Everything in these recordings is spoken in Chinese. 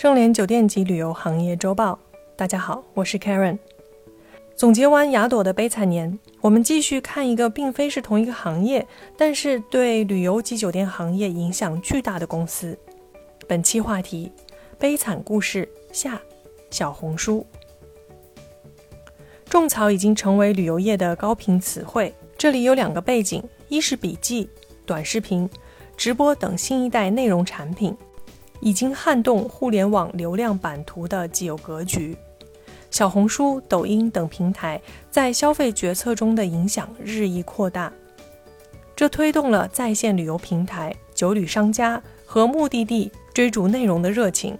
盛联酒店及旅游行业周报，大家好，我是 Karen。总结完雅朵的悲惨年，我们继续看一个并非是同一个行业，但是对旅游及酒店行业影响巨大的公司。本期话题：悲惨故事下，小红书。种草已经成为旅游业的高频词汇。这里有两个背景：一是笔记、短视频、直播等新一代内容产品，已经撼动互联网流量版图的既有格局。小红书、抖音等平台在消费决策中的影响日益扩大，这推动了在线旅游平台、酒旅商家和目的地追逐内容的热情。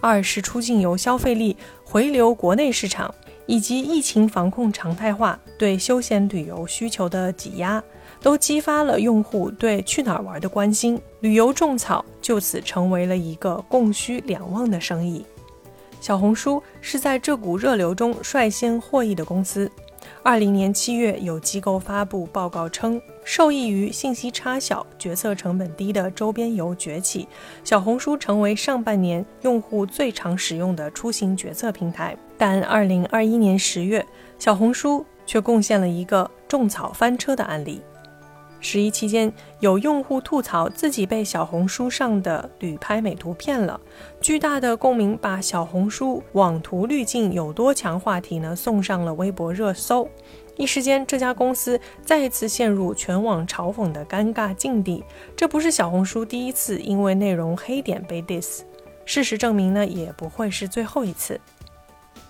二是出境游消费力回流国内市场，以及疫情防控常态化对休闲旅游需求的挤压，都激发了用户对去哪儿玩的关心。旅游种草就此成为了一个供需两旺的生意。小红书是在这股热流中率先获益的公司。二零年七月，有机构发布报告称，受益于信息差小、决策成本低的周边游崛起，小红书成为上半年用户最常使用的出行决策平台。但二零二一年十月，小红书却贡献了一个种草翻车的案例。十一期间，有用户吐槽自己被小红书上的旅拍美图骗了，巨大的共鸣把小红书网图滤镜有多强话题呢送上了微博热搜。一时间，这家公司再次陷入全网嘲讽的尴尬境地。这不是小红书第一次因为内容黑点被 diss，事实证明呢，也不会是最后一次。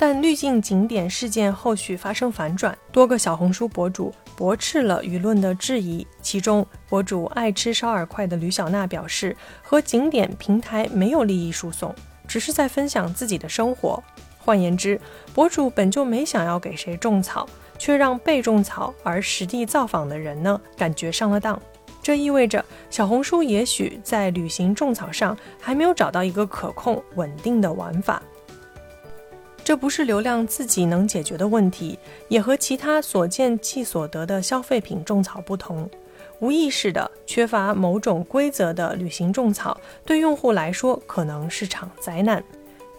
但滤镜景点事件后续发生反转，多个小红书博主驳斥了舆论的质疑。其中，博主爱吃烧饵块的吕小娜表示，和景点平台没有利益输送，只是在分享自己的生活。换言之，博主本就没想要给谁种草，却让被种草而实地造访的人呢，感觉上了当。这意味着小红书也许在旅行种草上还没有找到一个可控稳定的玩法。这不是流量自己能解决的问题，也和其他所见即所得的消费品种草不同。无意识的缺乏某种规则的旅行种草，对用户来说可能是场灾难。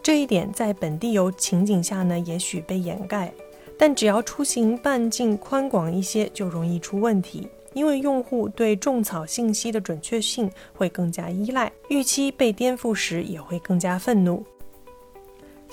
这一点在本地游情景下呢，也许被掩盖，但只要出行半径宽广一些，就容易出问题。因为用户对种草信息的准确性会更加依赖，预期被颠覆时也会更加愤怒。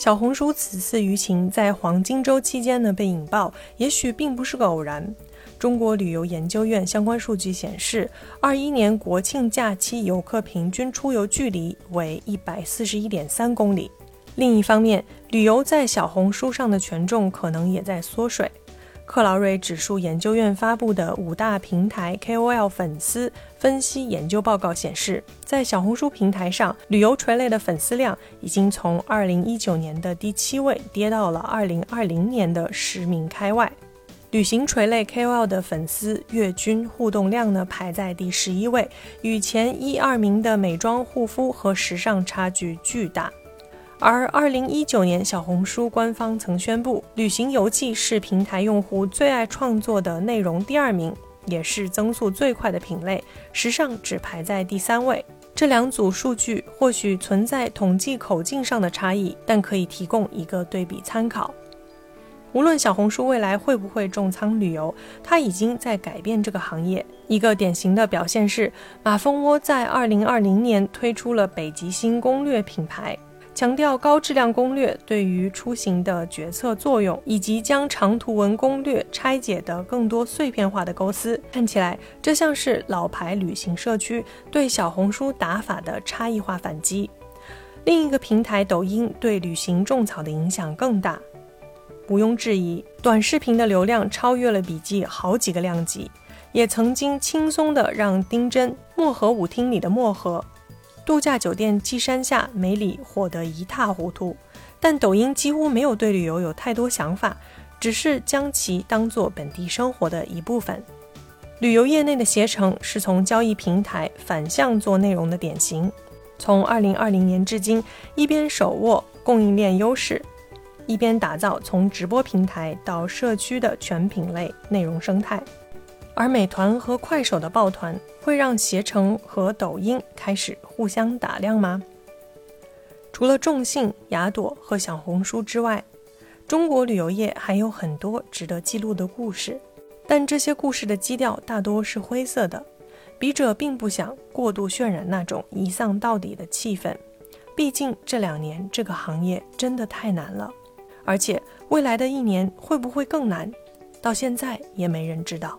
小红书此次舆情在黄金周期间呢被引爆，也许并不是个偶然。中国旅游研究院相关数据显示，二一年国庆假期游客平均出游距离为一百四十一点三公里。另一方面，旅游在小红书上的权重可能也在缩水。克劳瑞指数研究院发布的五大平台 KOL 粉丝分析研究报告显示，在小红书平台上，旅游垂类的粉丝量已经从2019年的第七位跌到了2020年的十名开外。旅行垂类 KOL 的粉丝月均互动量呢排在第十一位，与前一二名的美妆护肤和时尚差距巨大。而二零一九年，小红书官方曾宣布，旅行游记是平台用户最爱创作的内容第二名，也是增速最快的品类。时尚只排在第三位。这两组数据或许存在统计口径上的差异，但可以提供一个对比参考。无论小红书未来会不会重仓旅游，它已经在改变这个行业。一个典型的表现是，马蜂窝在二零二零年推出了北极星攻略品牌。强调高质量攻略对于出行的决策作用，以及将长图文攻略拆解的更多碎片化的构思。看起来，这像是老牌旅行社区对小红书打法的差异化反击。另一个平台抖音对旅行种草的影响更大。毋庸置疑，短视频的流量超越了笔记好几个量级，也曾经轻松的让丁真漠河舞厅里的漠河。度假酒店季山下美里火得一塌糊涂，但抖音几乎没有对旅游有太多想法，只是将其当做本地生活的一部分。旅游业内的携程是从交易平台反向做内容的典型，从2020年至今，一边手握供应链优势，一边打造从直播平台到社区的全品类内容生态。而美团和快手的抱团会让携程和抖音开始互相打量吗？除了众信、雅朵和小红书之外，中国旅游业还有很多值得记录的故事。但这些故事的基调大多是灰色的，笔者并不想过度渲染那种一丧到底的气氛。毕竟这两年这个行业真的太难了，而且未来的一年会不会更难，到现在也没人知道。